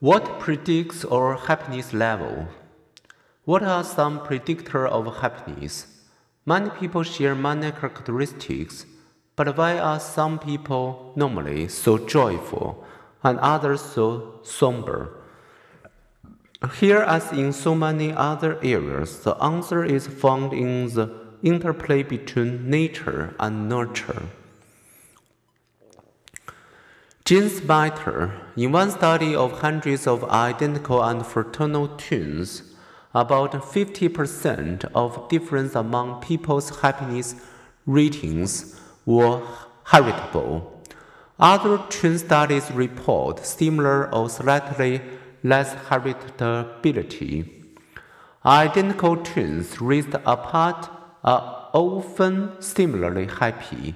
What predicts our happiness level? What are some predictors of happiness? Many people share many characteristics, but why are some people normally so joyful and others so somber? Here, as in so many other areas, the answer is found in the interplay between nature and nurture. Genes matter. in one study of hundreds of identical and fraternal twins, about 50% of difference among people's happiness ratings were heritable. Other twin studies report similar or slightly less heritability. Identical twins raised apart are often similarly happy.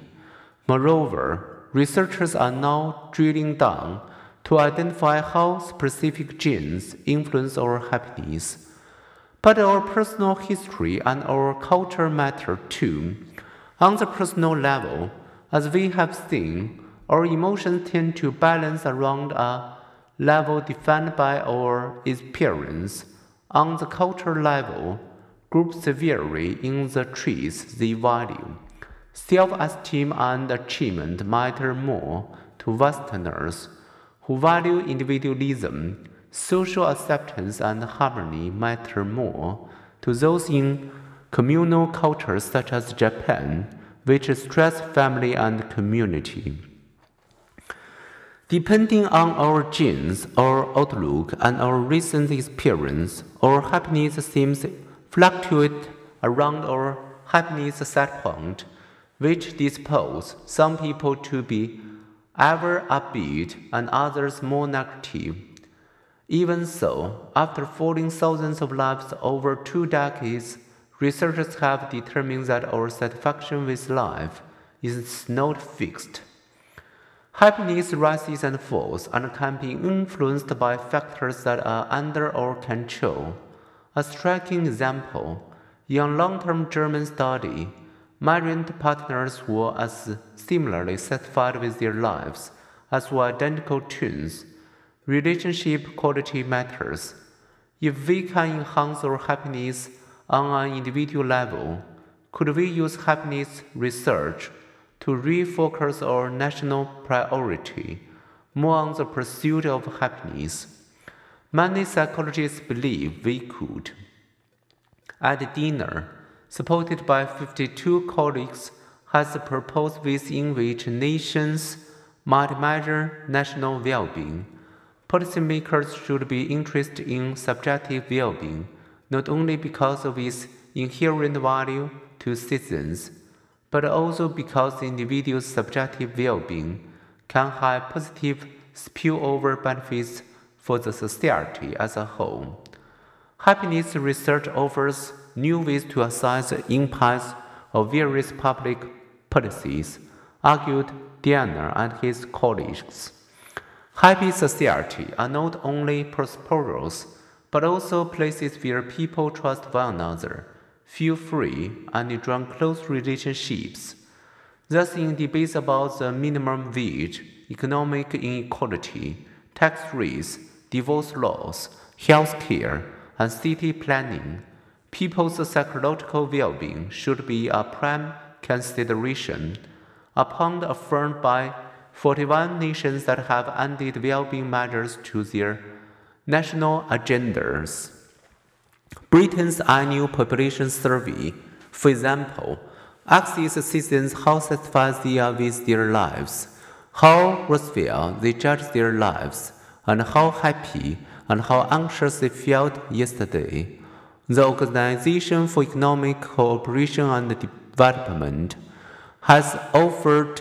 Moreover, researchers are now drilling down to identify how specific genes influence our happiness. But our personal history and our culture matter too. On the personal level, as we have seen, our emotions tend to balance around a level defined by our experience. On the cultural level, groups vary in the traits they value. Self esteem and achievement matter more to Westerners who value individualism. Social acceptance and harmony matter more to those in communal cultures such as Japan, which stress family and community. Depending on our genes, our outlook, and our recent experience, our happiness seems fluctuate around our happiness set point which dispose some people to be ever upbeat and others more negative. Even so, after following thousands of lives over two decades, researchers have determined that our satisfaction with life is not fixed. Happiness rises and falls and can be influenced by factors that are under our control. A striking example in a long term German study Married partners were as similarly satisfied with their lives as were identical twins. Relationship quality matters. If we can enhance our happiness on an individual level, could we use happiness research to refocus our national priority more on the pursuit of happiness? Many psychologists believe we could. Ed Diener, supported by 52 colleagues, has proposed ways in which nations might measure national well being. Policymakers should be interested in subjective well being, not only because of its inherent value to citizens, but also because individual's subjective well being can have positive spillover benefits for the society as a whole. Happiness research offers new ways to assess the impacts of various public policies, argued Diener and his colleagues. Happy society are not only prosperous, but also places where people trust one another, feel free, and enjoy close relationships. Thus, in debates about the minimum wage, economic inequality, tax rates, divorce laws, health care, and city planning, people's psychological well being should be a prime consideration. A point affirmed by 41 nations that have added well being measures to their national agendas. Britain's annual population survey, for example, asks its citizens how satisfied they are with their lives, how worthwhile they judge their lives, and how happy and how anxious they felt yesterday. The Organization for Economic Cooperation and Development has offered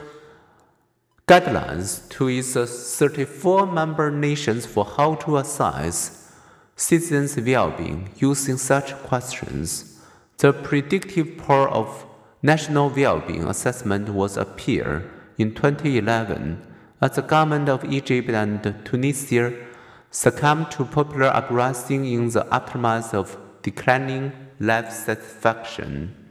guidelines to its 34 member nations for how to assess citizens' well being using such questions. The predictive power of national well being assessment was appear in 2011 as the government of Egypt and Tunisia succumbed to popular uprising in the aftermath of declining life satisfaction.